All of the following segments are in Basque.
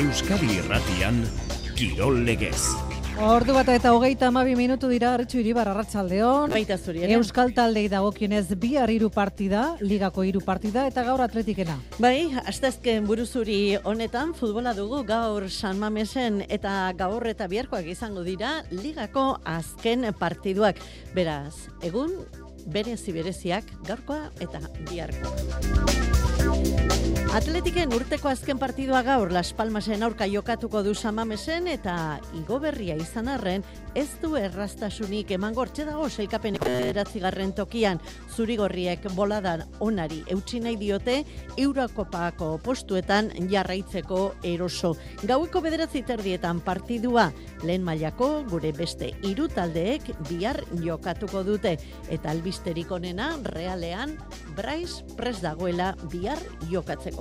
Euskadi Irratian Kirol Legez. Ordu bat eta hogeita amabi minutu dira Arretxu Iribar Arratxaldeon. Baita zuri, ere? Euskal taldei dagokionez bihar hiru partida, ligako hiru partida eta gaur atletikena. Bai, astezken buruzuri honetan futbola dugu gaur San Mamesen eta gaur eta biharkoak izango dira ligako azken partiduak. Beraz, egun berezi bereziak gaurkoa eta biharkoa. Atletiken urteko azken partidua gaur Las Palmasen aurka jokatuko du Samamesen eta igo berria izan arren ez du errastasunik eman gortxe dago seikapen garren tokian zurigorriek boladan onari eutxi nahi diote Eurokopako postuetan jarraitzeko eroso. Gaueko bederatzi terdietan partidua lehen mailako gure beste hiru taldeek bihar jokatuko dute eta albisterik onena realean Bryce pres dagoela bihar jokatzeko.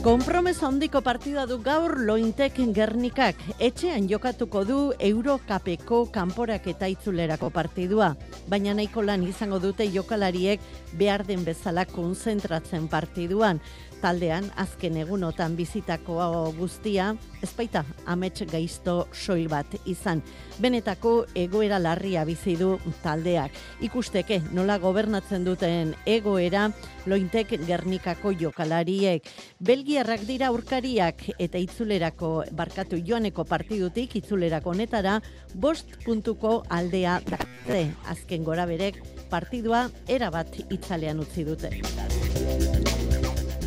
Kompromeso handiko partida du gaur lointek gernikak. Etxean jokatuko du Eurokapeko kanporak eta itzulerako partidua. Baina nahiko lan izango dute jokalariek behar den bezala konzentratzen partiduan taldean azken egunotan bizitako guztia, ezpaita amets gaizto soil bat izan. Benetako egoera larria bizi du taldeak. Ikusteke nola gobernatzen duten egoera lointek gernikako jokalariek. Belgiarrak dira aurkariak eta itzulerako barkatu joaneko partidutik itzulerako honetara bost puntuko aldea darte. Azken gora berek partidua erabat itzalean utzi dute.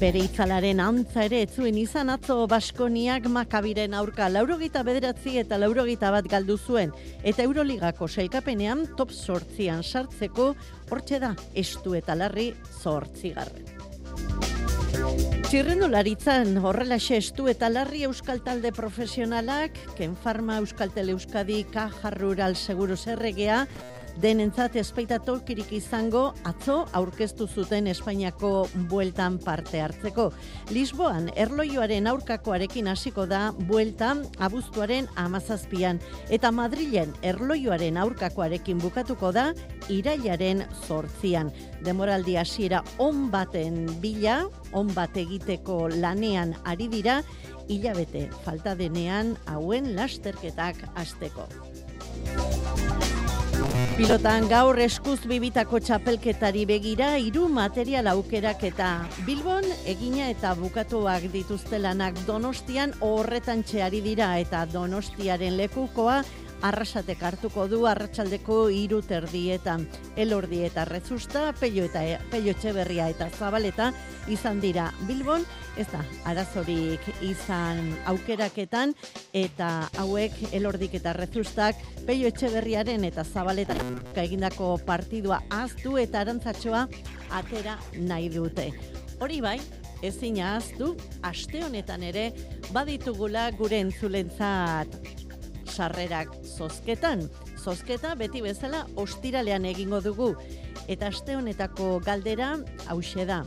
Bere itzalaren antza ere etzuen izan atzo Baskoniak makabiren aurka laurogita bederatzi eta laurogita bat galdu zuen. Eta Euroligako sailkapenean top sortzian sartzeko hortxe da estu eta larri zortzigarren. Txirrendularitzan horrela estu eta larri euskal talde profesionalak, Ken Farma Euskal Tele Euskadi, Caja Rural Seguro Zerregea, denentzat espaita tolkirik izango atzo aurkeztu zuten Espainiako bueltan parte hartzeko. Lisboan, erloioaren aurkakoarekin hasiko da bueltan abuztuaren amazazpian, eta Madrilen erloioaren aurkakoarekin bukatuko da irailaren zortzian. Demoraldi hasiera on baten bila, on bat egiteko lanean ari dira, hilabete falta denean hauen lasterketak hasteko. Pilotan gaur eskuz bibitako txapelketari begira hiru material aukerak eta Bilbon egina eta bukatuak dituzte lanak Donostian horretan txeari dira eta Donostiaren lekukoa arrasatek hartuko du arratsaldeko hiru terdietan. Elordi eta Rezusta, Pello eta Pello Etxeberria eta Zabaleta izan dira Bilbon, ez da arazorik izan aukeraketan eta hauek Elordik eta Rezustak Pello Etxeberriaren eta Zabaleta egindako partidua aztu eta arantzatxoa atera nahi dute. Hori bai, ezin ahaztu, aste honetan ere baditugula gure entzulentzat sarrerak zozketan. Zozketa beti bezala ostiralean egingo dugu. Eta aste honetako galdera hause da.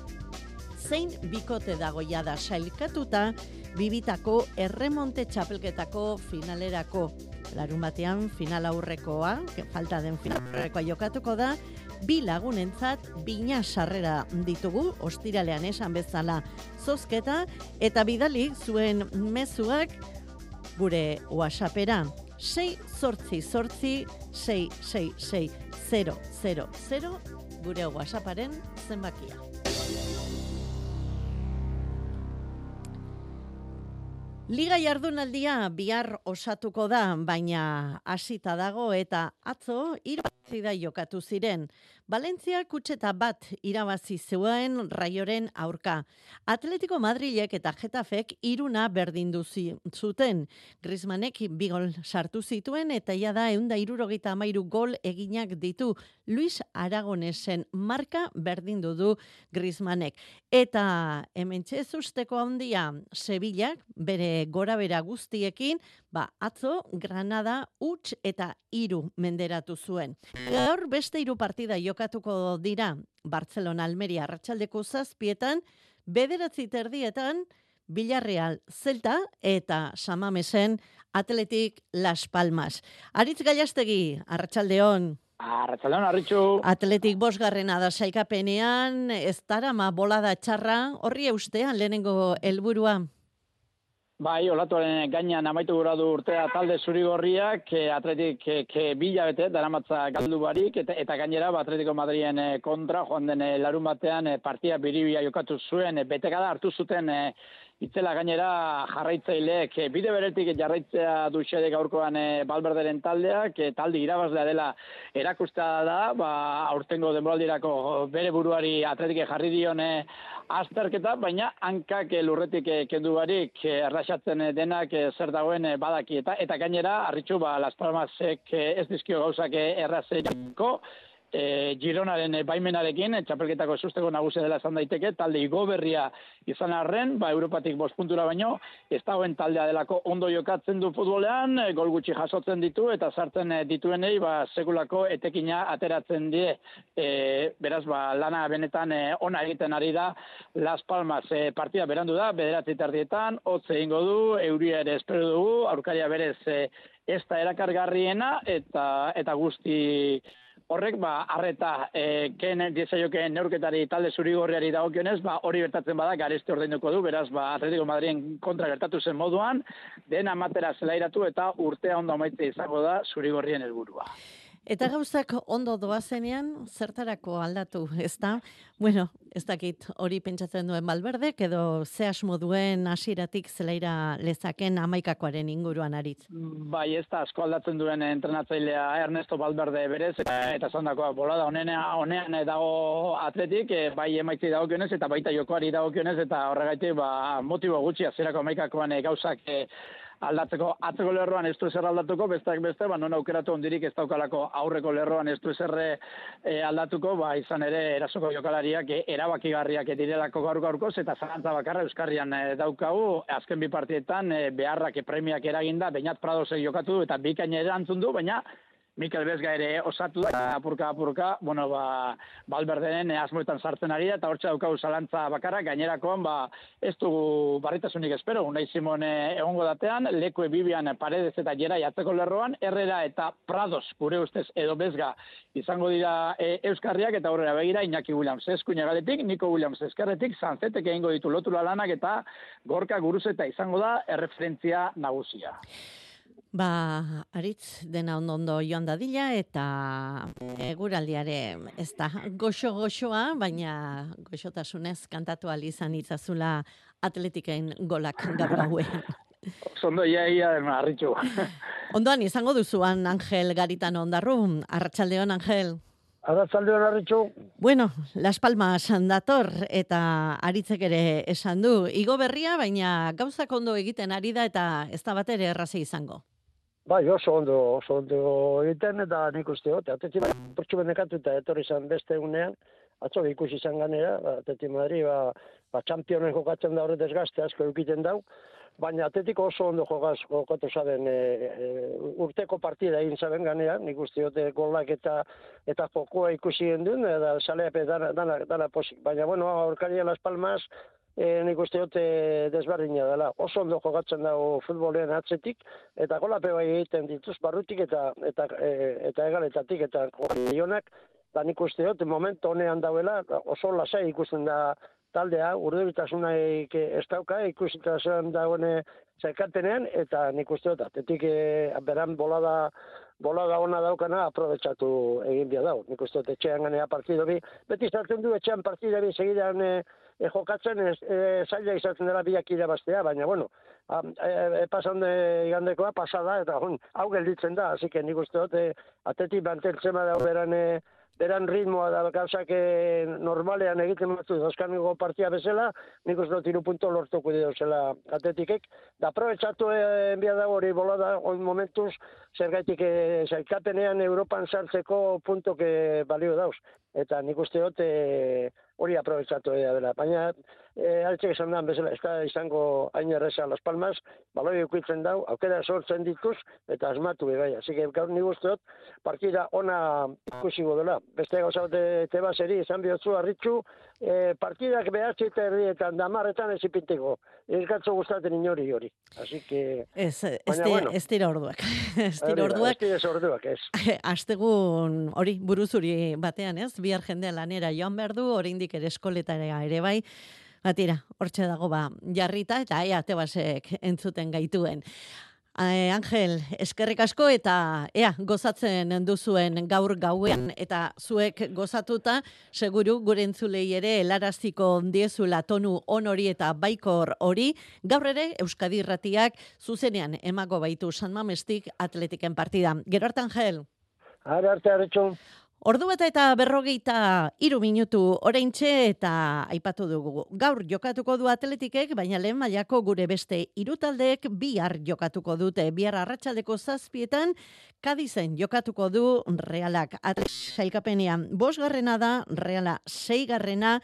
Zein bikote dagoia da sailkatuta bibitako erremonte txapelketako finalerako. Larun batean final aurrekoa, falta den final aurrekoa jokatuko da, bi lagunentzat bina sarrera ditugu, ostiralean esan bezala zozketa, eta bidali zuen mezuak gure WhatsAppera. 6 sortzi sortzi 6 6 6 0 0 0 gure WhatsApparen zenbakia. Liga jardunaldia bihar osatuko da, baina hasita dago eta atzo hiru da jokatu ziren. Valentzia kutseta bat irabazi zuen raioren aurka. Atletico Madrilek eta Getafek iruna berdindu zuten. Griezmannek bigol sartu zituen eta ia da eunda irurogeita amairu gol eginak ditu. Luis Aragonesen marka berdindu du Griezmannek. Eta hemen txezusteko handia Sevillak bere gora bera guztiekin, ba, atzo Granada huts eta iru menderatu zuen. Gaur beste hiru partida jo jokatuko dira Barcelona Almeria arratsaldeko zazpietan, bederatzi terdietan, Villarreal Zelta eta Samamesen Atletik Las Palmas. Aritz Gaiastegi, arratsaldeon. Arratsaldeon, arritxu. Atletik bosgarrena da saikapenean, ez dara ma bolada txarra, horri eustean lehenengo helburua. Bai, olatuaren gainean amaitu gura du urtea talde zurigorriak, e, atletik e, ke, bila bete, daramatza galdu barik, eta, eta gainera, ba, atletiko Madrien e, kontra, joan den larun batean, partia biribia jokatu zuen, betekada hartu zuten Itzela gainera jarraitzaileek bide beretik jarraitzea du xede gaurkoan e, Balberderen taldeak, e, talde irabazlea dela erakusta da, ba, aurtengo denboraldirako bere buruari atletike jarri dione azterketa, baina hankak lurretik kendu barik erraxatzen denak zer dagoen badaki. Eta, eta gainera, arritxu, ba, Las Palmasek ez dizkio gauzak errazeko, e, Gironaren baimenarekin, txapelketako susteko nagusia dela esan daiteke, talde igoberria izan arren, ba, Europatik bost puntura baino, ez dagoen taldea delako ondo jokatzen du futbolean, e, gol gutxi jasotzen ditu, eta sartzen e, dituenei, ba, sekulako etekina ateratzen die, e, beraz, ba, lana benetan e, ona egiten ari da, Las Palmas e, partida berandu da, bederatzi tardietan, hotze ingo du, euria ere espero dugu, aurkaria berez, e, ez da erakargarriena, eta, eta guzti horrek ba arreta eh ken diezaioke neurketari talde zurigorriari dagokionez ba hori bertatzen bada gareste ordainduko du beraz ba Atletico Madriden kontra gertatu zen moduan den amatera zelairatu eta urtea ondo amaitze izango da zurigorrien helburua Eta gauzak ondo doazenean, zertarako aldatu, ez da? Bueno, ez dakit hori pentsatzen duen balberdek, edo ze asmo duen hasieratik zelaira lezaken amaikakoaren inguruan aritz? Bai, ez da asko aldatzen duen entrenatzailea Ernesto Balberde berez, eta, zondakoa bolada honean, honean dago atletik, e, bai emaitzi dagokionez, eta baita jokoari dagokionez, eta horregaitik ba, motibo gutxi, azerako amaikakoan e, gauzak e, aldatzeko atzeko lerroan ez du ezer aldatuko, besteak beste, ba, non aukeratu ondirik ez daukalako aurreko lerroan ez du e, aldatuko, ba, izan ere erasoko jokalariak e, erabakigarriak direlako gaur gaurkoz, eta zarantza bakarra Euskarrian e, daukagu, azken bi partietan e, beharrak e, premiak eraginda, bainat Pradosek jokatu eta bikain erantzun du, baina Mikel Bezga ere osatu da, apurka, apurka, bueno, ba, balberdenen asmoetan sartzen ari da, eta hortxe daukagu zalantza bakarra, gainerakoan, ba, ez dugu barritasunik espero, unai Simon egongo datean, leku Bibian paredez eta jera jatzeko lerroan, errera eta prados, gure ustez, edo Bezga, izango dira e, Euskarriak, eta horrela begira, Iñaki Williams eskuina galetik, Niko Williams eskerretik, zanzetek egingo ditu lotura lanak, eta gorka guruzeta izango da, erreferentzia nagusia. Ba, aritz dena ondo ondo joan dadila eta eguraldiare ez da goxo-goxoa, baina goxotasunez kantatu izan itzazula atletiken golak gaur hauen. Zondo ia ia arritxu. Ondoan izango duzuan Angel Garitan ondarru, arratsaldeon Angel. Arratsaldeon arritxu. Bueno, Las Palmas dator eta aritzek ere esan du. Igo berria, baina gauzak ondo egiten ari da eta ez da bat ere erraze izango. Bai, oso ondo, oso ondo egiten, eta nik uste ateti bai, portxu benekatu eta etorri izan beste egunean, atzo ikusi izan ganera, ba, ateti Madri, ba, ba txampionen jokatzen da horret desgazte asko egiten dau, baina atetiko oso ondo jokaz, jokatu zaben e, e, urteko partida egin zaben ganera, nik uste hot, golak eta eta jokoa ikusi gendun, eta saleape dana, dana, dana posik. Baina, bueno, aurkaria Las Palmas, e, nik uste dut e, desberdina dela. Oso ondo jokatzen dago futbolean atzetik, eta golape bai egiten dituz barrutik eta eta e, eta egaletatik eta jonak, da nik uste dut momentu honean dauela oso lasai ikusten da taldea, urduritasuna ez dauka, ikusita zen dagoen zekatenean, eta nik uste dut, atetik e, beran bolada bolada ona daukana aprobetsatu egin bia dau. Nik uste dut etxean ganea partido bi, beti zartzen du etxean partida bi segidan e, e, jokatzen ez, e, zaila izatzen dela biak irabaztea, baina bueno, a, e, e, pasan de igandekoa pasada, eta hon, hau gelditzen da, hasi que nik uste dut, e, atetik banteltzen da beran, e, beran ritmoa da gauzak e, normalean egiten batzu dozkaniko partia bezala, nik uste dut punto lortuko dio zela atetikek, da aprobetsatu e, enbia da hori bolada, hori momentuz, zergaitik e, zailkapenean Europan sartzeko puntok balio dauz. Eta nik uste dut, hori aprobetsatu dela. Baina, e, altxek esan da, bezala, ez da izango hain erreza Las Palmas, baloi eukitzen dau, aukera sortzen dituz, eta asmatu bai. Asi que gaur ni guztiot, partida ona ikusi dela. Beste gauza te, teba seri, esan bihotzu, arritxu, e, partidak behatzi eta erdietan, damarretan ez ipinteko. Ez gatzo gustaten inori hori. Así que... Ez, ez, bueno, ez tira orduak. ez tira orduak. Ez tira orduak, ez. Astegun hori buruzuri batean, ez? Bihar jendea lanera joan behar du, oraindik ere eskoletara ere bai. Batira, hortxe dago ba, jarrita eta ea tebasek entzuten gaituen. Eh, Angel, eskerrik asko eta ea gozatzen duzuen gaur gauean eta zuek gozatuta seguru gure entzulei ere helaraziko diezula tonu on hori eta baikor hori gaur ere Euskadi Irratiak zuzenean emago baitu San Mamestik Atletiken partida. Gero arte Angel. Ara arte. Ordu bata eta berrogeita iru minutu oraintxe eta aipatu dugu. Gaur jokatuko du atletikek, baina lehen mailako gure beste irutaldeek bihar jokatuko dute. Bihar arratsaldeko zazpietan, kadizen jokatuko du realak. Atletik sailkapenean, bosgarrena da, reala seigarrena,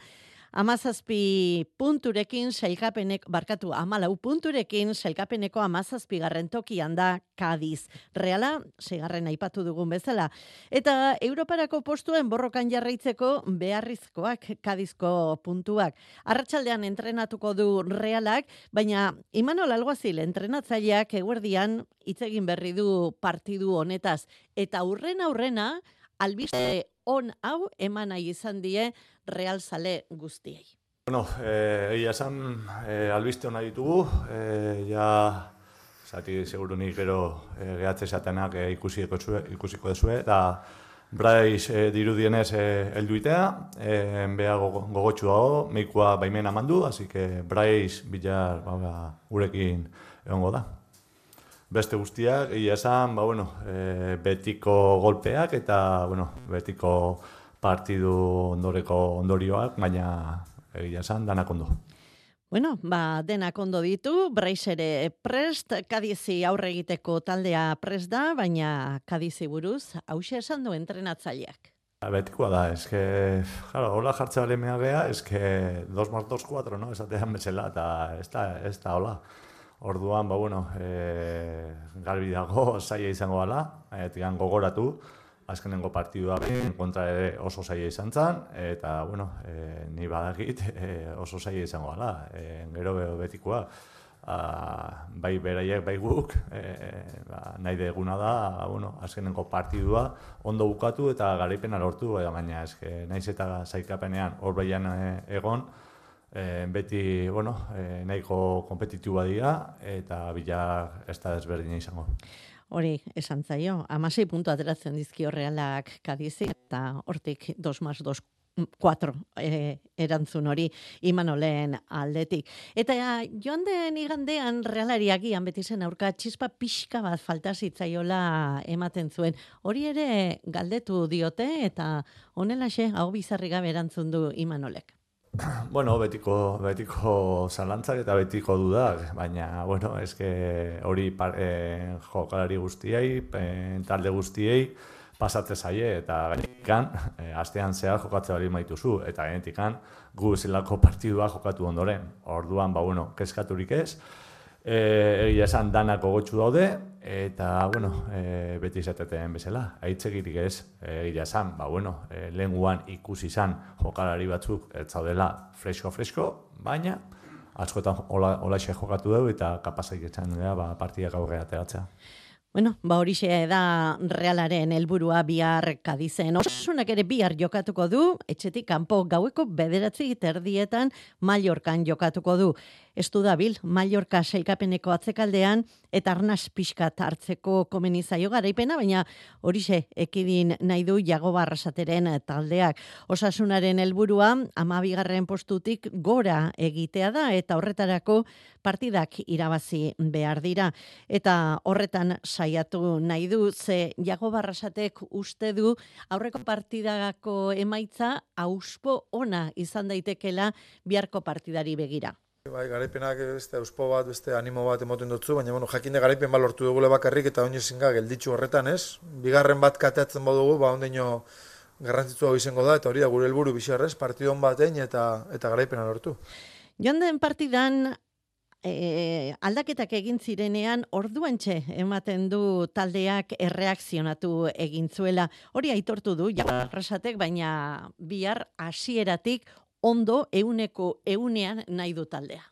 amazazpi punturekin sailkapenek, barkatu, amalau punturekin sailkapeneko amazazpi garren tokian da Kadiz. Reala, segarren aipatu dugun bezala. Eta Europarako postuen borrokan jarraitzeko beharrizkoak Kadizko puntuak. Arratsaldean entrenatuko du realak, baina Imanol Alguazil entrenatzaileak eguerdian hitz egin berri du partidu honetaz. Eta aurrena aurrena, albiste on hau eman nahi izan die Real Sale guztiei. Bueno, eh, egia esan, eh, albiste hona ditugu, eh, ja, zati segurunik gero eh, gehatze esatenak eh, ikusiko, zue, ikusiko dezue, eta Braiz eh, dirudienez eh, elduitea, eh, beha gogotxu dago, meikua baimena mandu, así que Braiz bilar ba, ba, urekin egongo da. Beste guztiak, egia esan, ba, bueno, e, betiko golpeak eta bueno, betiko partidu ondoreko ondorioak, baina egia esan, danak ondo. Bueno, ba, denak ondo ditu, Brais ere prest, Kadizi aurre egiteko taldea prest da, baina Kadizi buruz, hause esan du entrenatzaileak. Betikoa da, que, claro, hola jartze bale gea, que 2 más 2, 4, no? Esatean bezala, eta ez da, ez da, hola. Orduan, ba, bueno, e, garbi dago, zaila izango gala, e, gogoratu, azkenengo partidua kontra ere oso zaila izan zen, eta, bueno, e, ni badakit e, oso zaila izango gala, e, gero betikoa, a, bai beraiek, bai guk, e, ba, nahi deguna da, bueno, azkenengo partidua ondo bukatu eta garaipena lortu, baina eske, naiz eta zaikapenean hor behian egon, e, beti, bueno, e, nahiko kompetitiua dira eta bila ez da desberdina izango. Hori, esan zaio, amasei puntu ateratzen dizki horrealak kadizi, eta hortik 2 más 2 4 e, erantzun hori imanolen aldetik. Eta joan den igandean realariagian beti zen aurka txispa pixka bat falta zitzaiola ematen zuen. Hori ere galdetu diote eta honelaxe hau bizarri gabe erantzun du imanolek. Bueno, betiko, betiko zalantzak eta betiko dudak, baina, bueno, eske hori e, jokalari guztiei, e, talde guztiei, pasatze zaie, eta gainikan, e, astean zehar jokatze bali maituzu, eta gainikan, gu zelako partidua jokatu ondoren. Orduan, ba, bueno, keskaturik ez, egia esan danako gotxu daude, eta, bueno, e, beti izateten bezala, aitzegirik ez, egia esan, ba, bueno, e, lenguan ikusi izan jokalari batzuk ez zaudela fresko-fresko, baina, askotan hola, hola jokatu dugu eta kapazak etxan ba, partidak aurre ateratzea. Bueno, ba hori da realaren helburua bihar kadizen. Osasunak ere bihar jokatuko du, etxetik kanpo gaueko bederatzi terdietan Mallorcan jokatuko du. Estu dabil, Mallorca seikapeneko atzekaldean, eta arnaz pixkat hartzeko komeni zaio garaipena, baina horixe ekidin nahi du jago barrasateren taldeak. Osasunaren helburua amabigarren postutik gora egitea da, eta horretarako partidak irabazi behar dira. Eta horretan saiatu nahi du, ze jago barrasatek uste du aurreko partidako emaitza auspo ona izan daitekela biharko partidari begira. Bai, garaipenak beste euspo bat, beste animo bat emoten dutzu, baina bueno, jakinde garaipen bat lortu dugule bakarrik eta oin ezinga gelditzu horretan, ez? Bigarren bat kateatzen badugu, ba ondeino garrantzitsua izango da, eta hori da gure helburu bizarrez, partidon batein eta eta garaipena lortu. Joan den partidan, e, aldaketak egin zirenean, orduan txe, ematen du taldeak erreakzionatu egin zuela. Hori aitortu du, jarrasatek, baina bihar hasieratik ondo euneko eunean nahi du taldea.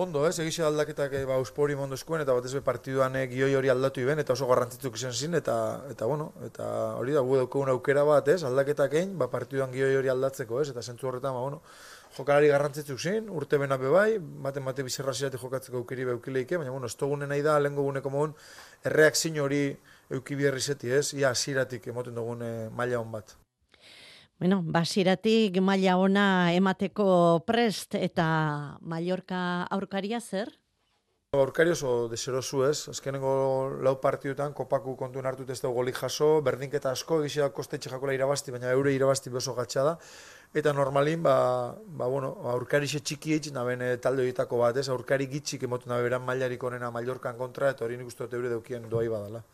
Ondo, ez, egixe aldaketak e, ba, uspori mondo eskuen, eta batez be partiduan e, gioi hori aldatu iben, eta oso garrantzitsuk izan zin, eta, eta bueno, eta hori da, gu daukagun aukera bat, ez, aldaketak egin, ba, partiduan gioi hori aldatzeko, ez, eta zentzu horretan, ba, bueno, jokalari garrantzitsuk zin, urte bena bai, baten bate zirate jokatzeko aukeri beukileike, baina, bueno, ez togunen nahi da, lehenko guneko mogun, erreak hori eukibierri zeti, ez, ia ziratik emoten dugun e, maila hon bat. Bueno, basiratik maila ona emateko prest eta Mallorca aurkaria zer? Aurkari oso deserosu ez, azkenengo lau partidutan kopaku kontu hartu ez dugu golik jaso, berdinketa asko, egizia kostetxe jakola irabazti, baina eure irabazti beso gatsa da. Eta normalin, ba, ba bueno, aurkari xe txiki hitz, naben talde horietako bat ez, aurkari gitxik emotu nabe beran mailarik onena Mallorcan kontra, eta hori nik uste dut eure deukien doai badala.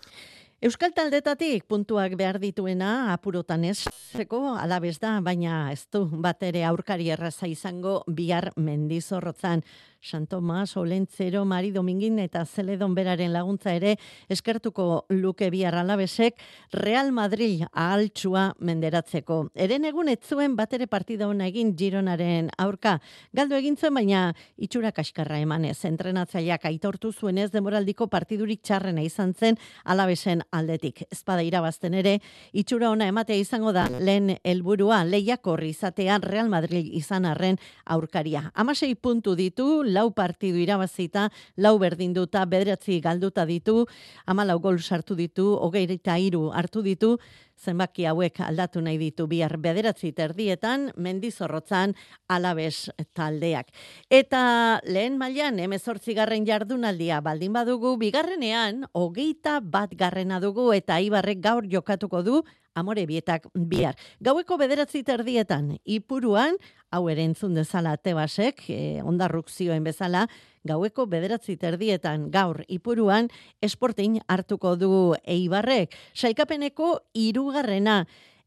Euskal taldetatik puntuak behar dituena apurotan ez zeko alabez da, baina ez du bat ere aurkari erraza izango bihar mendizorrotzan. San Tomas, Olentzero, Mari Domingin eta Zeledon beraren laguntza ere eskertuko luke bihar alabesek Real Madrid ahaltsua menderatzeko. Eren egun ez zuen bat ere partida hona egin Gironaren aurka. Galdo egin zuen baina itxura kaskarra emanez. Entrenatzaileak aitortu zuen ez demoraldiko partidurik txarrena izan zen alabesen aldetik. Ezpada irabazten ere, itxura ona ematea izango da lehen helburua lehiakor izatean Real Madrid izan arren aurkaria. Amasei puntu ditu, lau partidu irabazita, lau berdinduta, bederatzi galduta ditu, amalau gol sartu ditu, hogeirita iru hartu ditu, zenbaki hauek aldatu nahi ditu bihar bederatzi terdietan, mendizorrotzan alabes taldeak. Eta lehen mailan emezortzi garren jardunaldia baldin badugu, bigarrenean, hogeita bat garrena dugu eta ibarrek gaur jokatuko du, amore bietak bihar. Gaueko bederatzi terdietan, ipuruan, hau ere entzun dezala tebasek, e, ondarruk zioen bezala, gaueko bederatzi terdietan gaur ipuruan, esportin hartuko du eibarrek. Sailkapeneko irugarrena,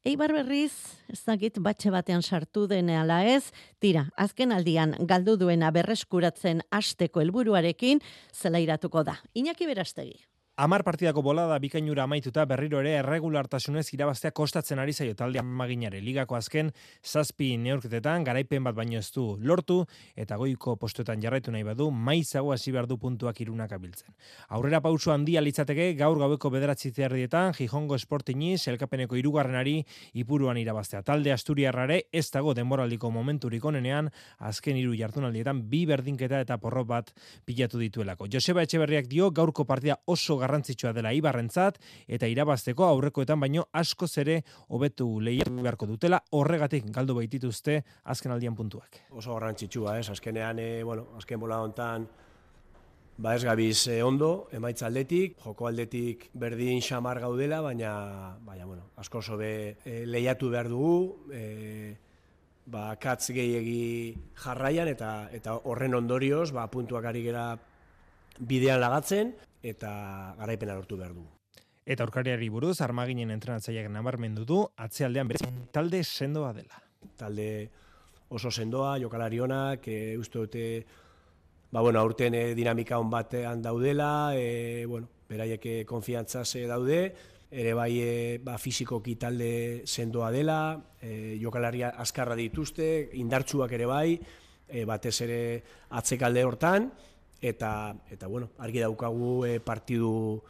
Eibar berriz, ez dakit batxe batean sartu dene ala ez, tira, azken aldian galdu duena berreskuratzen asteko helburuarekin zela iratuko da. Iñaki berastegi. Amar partidako bolada bikainura amaituta berriro ere erregulartasunez irabaztea kostatzen ari zaio talde amaginare. Ligako azken zazpi neurketetan garaipen bat baino ez du lortu eta goiko postuetan jarraitu nahi badu maizago hasi behar du puntuak irunak abiltzen. Aurrera pausu handia litzateke gaur gaueko bederatzi zerdietan Gijongo Sportini elkapeneko irugarrenari ipuruan irabaztea. Talde Asturiarrare ez dago denboraldiko momenturik onenean azken hiru jartunaldietan bi berdinketa eta porro bat pilatu dituelako. Joseba Etxeberriak dio gaurko partida oso garrantzitsua dela Ibarrentzat eta irabazteko aurrekoetan baino asko zere hobetu lehiatu beharko dutela horregatik galdu baitituzte azken aldian puntuak. Oso garrantzitsua, ez? Azkenean, e, bueno, azken bola hontan ba ez gabiz e, ondo, emaitza aldetik, joko aldetik berdin xamar gaudela, baina, baina bueno, asko zobe e, lehiatu behar dugu, e, ba, katz gehiegi jarraian eta eta horren ondorioz ba, puntuak ari gera bidean lagatzen, eta garaipena lortu behar du. Eta aurkariari buruz, armaginen entrenatzaileak nabarmendu du, atzealdean bere talde sendoa dela. Talde oso sendoa, jokalari onak, e, uste dute, ba, bueno, aurten e, dinamika hon batean daudela, e, bueno, beraiek konfiantza ze daude, ere bai e, ba, fizikoki talde sendoa dela, e, jokalaria azkarra dituzte, indartsuak ere bai, e, batez ere atzekalde hortan, eta eta bueno, argi daukagu e, partidu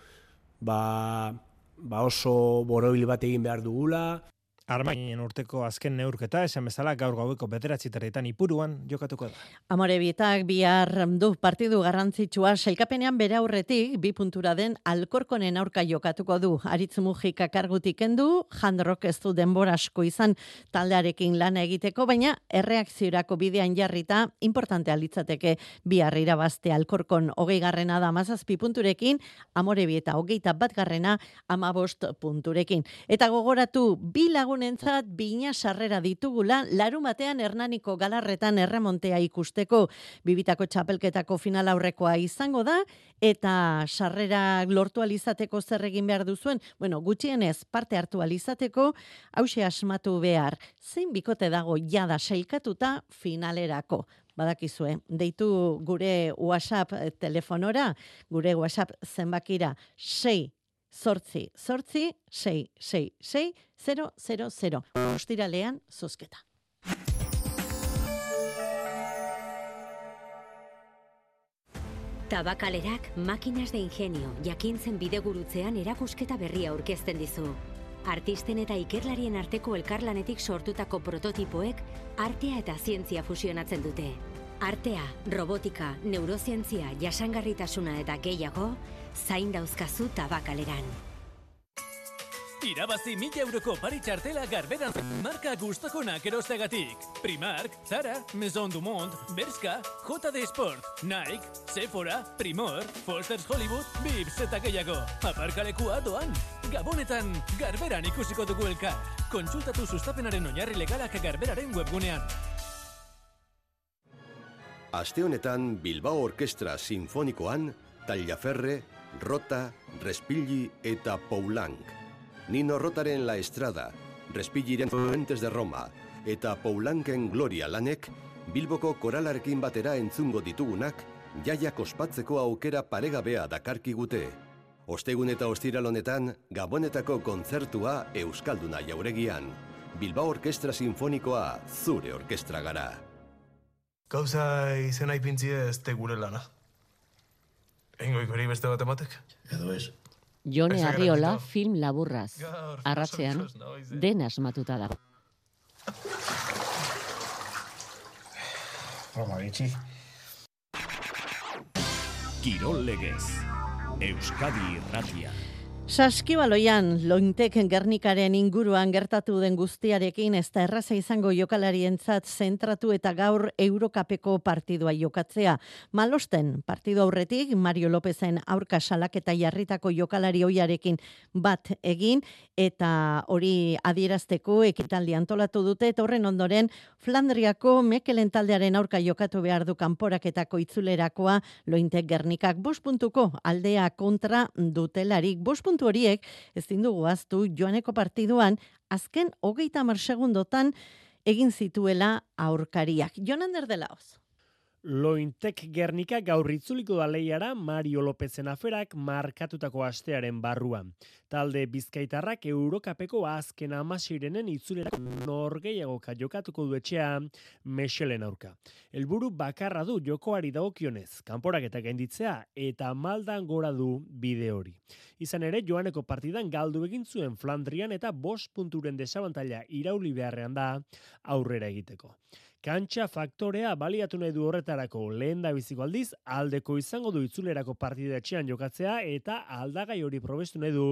ba, ba oso borobil bat egin behar dugula, Armainen urteko azken neurketa, esan bezala gaur gaueko bederatzi ipuruan jokatuko da. Amore bietak bihar du partidu garrantzitsua sailkapenean bere aurretik bi puntura den alkorkonen aurka jokatuko du. Aritz mugik akargutik endu, jandrok ez du denbora asko izan taldearekin lana egiteko, baina erreakziorako bidean jarrita importante litzateke bihar irabazte alkorkon hogei garrena da mazazpi punturekin, amore bieta hogeita bat garrena amabost punturekin. Eta gogoratu, bi lagun lagunentzat bina sarrera ditugula larun batean Hernaniko galarretan erremontea ikusteko bibitako txapelketako final aurrekoa izango da eta sarrera lortu alizateko zer egin behar duzuen, bueno, gutxienez parte hartu alizateko, hause asmatu behar, zein bikote dago jada sailkatuta finalerako badakizue. Deitu gure WhatsApp telefonora, gure WhatsApp zenbakira 6 sortzi, sortzi, sei, sei, sei, zero, zero, zero. Ostiralean, zozketa. Tabakalerak makinas de ingenio jakintzen bidegurutzean erakusketa berria aurkezten dizu. Artisten eta ikerlarien arteko elkarlanetik sortutako prototipoek artea eta zientzia fusionatzen dute. Artea, robotika, neurozientzia, jasangarritasuna eta gehiago, zain dauzkazu tabakaleran. Irabazi mila euroko pari txartela garberan marka gustokonak erostegatik. Primark, Zara, Maison du Monde, Berska, JD Sport, Nike, Sephora, Primor, Foster's Hollywood, Bips eta gehiago. Aparkalekua doan. Gabonetan, garberan ikusiko dugu elkar. Kontsultatu sustapenaren oinarri legalak garberaren webgunean. Aste honetan Bilbao Orkestra Sinfonikoan, Tallaferre, Rota, Respilli eta Poulank. Nino Rotaren La Estrada, Respilliren Fuentes de Roma eta Poulanken Gloria lanek Bilboko koralarekin batera entzungo ditugunak jaiak ospatzeko aukera paregabea dakarkigute. Ostegun eta ostiralonetan Gabonetako kontzertua Euskalduna jauregian. Bilbao Orkestra Sinfonikoa zure orkestra gara. Gauza izena ipintzie ez te gure lana. Engoik hori beste bat ematek? Edo ez. Jone Arriola film laburraz. Arratzean, den asmatuta dago. Roma gitxi. Kirol legez. Euskadi irratia. Saskibaloian, lointeken gernikaren inguruan gertatu den guztiarekin ez da erraza izango jokalarientzat zentratu eta gaur Eurokapeko partidua jokatzea. Malosten, partidu aurretik, Mario Lopezen aurka salak eta jarritako jokalari hoiarekin bat egin, eta hori adierazteko ekitaldi antolatu dute, eta horren ondoren Flandriako Mekelen taldearen aurka jokatu behar du kanporaketako itzulerakoa lointek gernikak bos puntuko aldea kontra dutelarik. Bos puntu horiek ez dugu aztu joaneko partiduan azken hogeita mar segundotan egin zituela aurkariak. Jonander de Laos. Lointek Gernika gaur itzuliko da leiara Mario Lopezen aferak markatutako astearen barruan. Talde Bizkaitarrak Eurokapeko azken amasirenen itzulerak norgeiago jokatuko du etxea Mexelen aurka. Elburu bakarra du jokoari dagokionez, kanporak eta gainditzea eta maldan gora du bide hori. Izan ere, joaneko partidan galdu egin zuen Flandrian eta bost punturen desabantaila irauli beharrean da aurrera egiteko. Kantxa faktorea baliatu nahi du horretarako lehen da biziko aldiz, aldeko izango du itzulerako partida etxean jokatzea eta aldagai hori probestu nahi du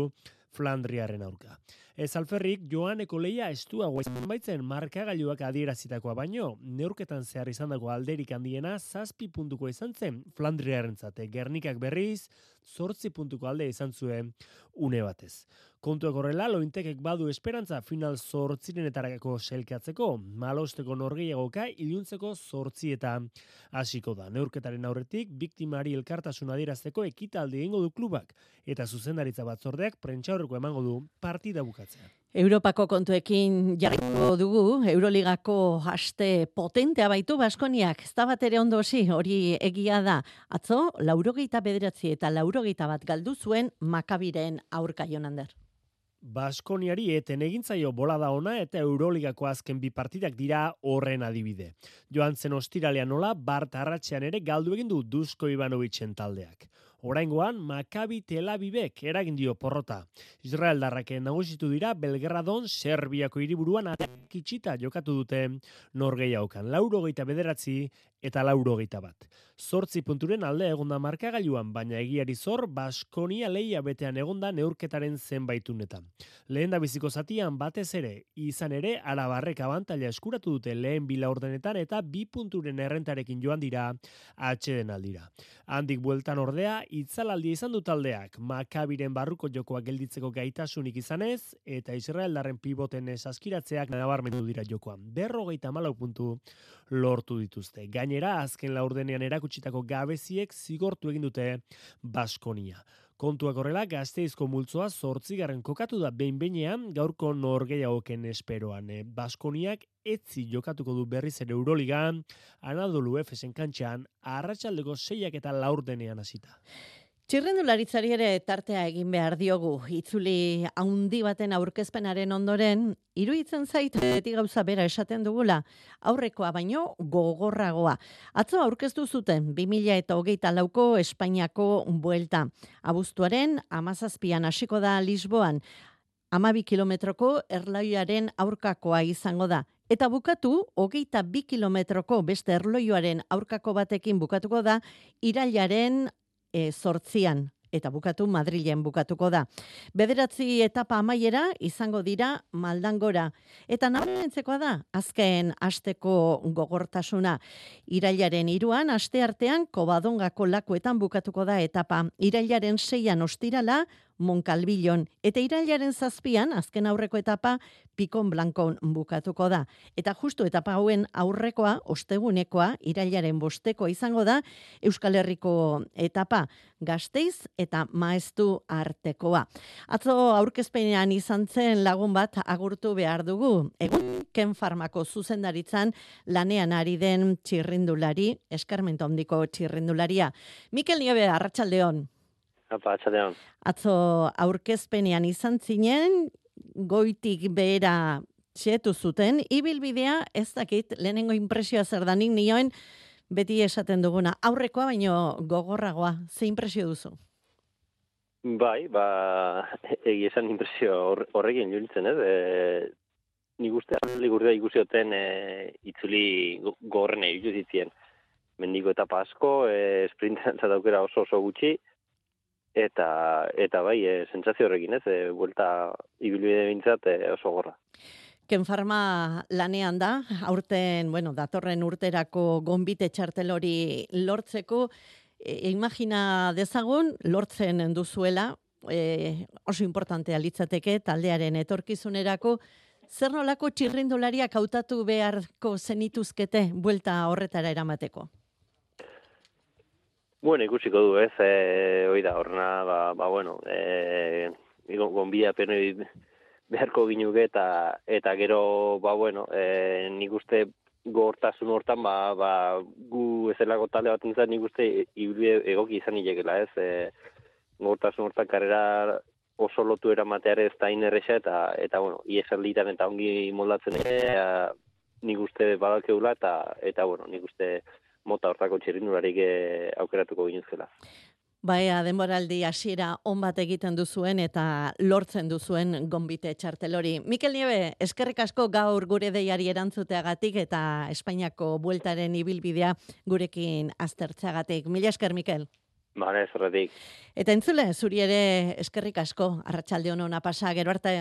Flandriaren aurka. Ez alferrik, joaneko leia estua guaizan baitzen markagailuak adierazitakoa baino, neurketan zehar izan dago alderik handiena zazpi puntuko izan zen Flandriaren zate. Gernikak berriz, zortzi puntuko alde izan zuen une batez. Kontuak horrela, lointekek badu esperantza final zortzirenetarako selkatzeko, malosteko norgeiagoka iluntzeko zortzi eta hasiko da. Neurketaren aurretik, biktimari elkartasun adierazteko ekitaldi egingo du klubak, eta zuzendaritza batzordeak prentxaurreko emango du partida bukatzea. Europako kontuekin jarriko dugu, Euroligako haste potentea baitu Baskoniak, ez da bat ere ondo hori egia da. Atzo, laurogeita bederatzi eta laurogeita bat galdu zuen makabiren aurka jonander. Baskoniari eten egintzaio bolada ona eta Euroligako azken bi partidak dira horren adibide. Joan zen ostiralean nola, Bart Arratxean ere galdu egin du Dusko Ivanovicen taldeak. Oraingoan Maccabi Tel Avivek eragin dio porrota. Israel darrake nagusitu dira Belgradon Serbiako hiriburuan atakitxita jokatu dute norgeiaukan. Lauro geita bederatzi eta lauro geita bat. Zortzi punturen alde egonda markagailuan, baina egiari zor Baskonia leia betean egonda neurketaren zenbaitunetan. Lehen da biziko zatian batez ere, izan ere, arabarrek abantaila eskuratu dute lehen bila ordenetan eta bi punturen errentarekin joan dira atxeden aldira. Handik bueltan ordea, itzalaldi izan du taldeak, makabiren barruko jokoak gelditzeko gaitasunik izanez, eta Israeldarren pivoten esaskiratzeak nabarmendu dira jokoan. Berrogeita malau puntu lortu dituzte. Gainera, azken laurdenean erakutsitako gabeziek zigortu egin dute Baskonia. Kontuak horrela, gazteizko multzoa zortzigarren kokatu da behin behinean gaurko norgeiagoken esperoan. Baskoniak etzi jokatuko du berriz ere Euroligan, Anadolu Efesen kantxan, arratsaldeko seiak eta laurdenean hasita. Txirrendularitzari ere tartea egin behar diogu. Itzuli haundi baten aurkezpenaren ondoren, iruditzen zait beti gauza bera esaten dugula, aurrekoa baino gogorragoa. Atzo aurkeztu zuten 2000 eta hogeita lauko Espainiako buelta. Abuztuaren amazazpian hasiko da Lisboan, amabi kilometroko erloiaren aurkakoa izango da. Eta bukatu, hogeita bi kilometroko beste erloioaren aurkako batekin bukatuko da, irailaren e, sortzian eta bukatu Madrilen bukatuko da. Bederatzi etapa amaiera izango dira maldangora. Eta nabamentzekoa da, azken asteko gogortasuna. Irailaren iruan, aste artean, kobadongako lakuetan bukatuko da etapa. Irailaren seian ostirala, Monkalbilon. Eta irailaren zazpian, azken aurreko etapa, Pikon Blankon bukatuko da. Eta justu etapa hauen aurrekoa, ostegunekoa, irailaren bosteko izango da, Euskal Herriko etapa gazteiz eta maeztu artekoa. Atzo aurkezpenean izan zen lagun bat agurtu behar dugu. Egun Ken Farmako zuzendaritzan lanean ari den txirrindulari, eskarmento handiko txirrindularia. Mikel Niebe, arratsaldeon. Apa, atxadean. Atzo aurkezpenean izan zinen, goitik behera txetu zuten, ibilbidea ez dakit lehenengo impresioa zer danik nioen, beti esaten duguna, aurrekoa baino gogorragoa, ze impresio duzu? Bai, ba, egi esan impresio horrekin julitzen, ez? E, nik uste, ligurda ikusioten e, itzuli gogorren egin. Mendiko eta pasko, e, sprintan zataukera oso oso gutxi, eta eta bai, e, sentsazio horrekin, ez? E, buelta ibilbide bintzat e, oso gorra. Ken Farma lanean da, aurten, bueno, datorren urterako gonbite txartel hori lortzeko, e, imagina dezagun, lortzen duzuela, e, oso importantea litzateke, taldearen etorkizunerako, zer nolako txirrindulariak hautatu beharko zenituzkete buelta horretara eramateko? Bueno, ikusiko du, ez, e, hoi da, horrena, ba, ba, bueno, e, gonbia peno beharko ginuke eta, eta gero, ba, bueno, e, nik uste gortasun hortan, ba, ba, gu ezelako talde bat nintzen, nik uste ibili egoki izan hilekela, ez, e, gortasun hortan karrera oso lotu eramateare ez da inerresa, eta, eta bueno, iesan litan eta ongi moldatzen, e, nik uste badakeula, eta, eta, bueno, nik uste mota hortako txirrindularik eh, aukeratuko ginezkela. Baia, denboraldi hasiera on bat egiten duzuen eta lortzen duzuen gonbite txartelori. Mikel Niebe, eskerrik asko gaur gure deiari erantzuteagatik eta Espainiako bueltaren ibilbidea gurekin aztertzeagatik. Mila esker, Mikel. Bale, zerretik. Eta entzule, zuri ere eskerrik asko, arratsalde honona pasa, gero arte.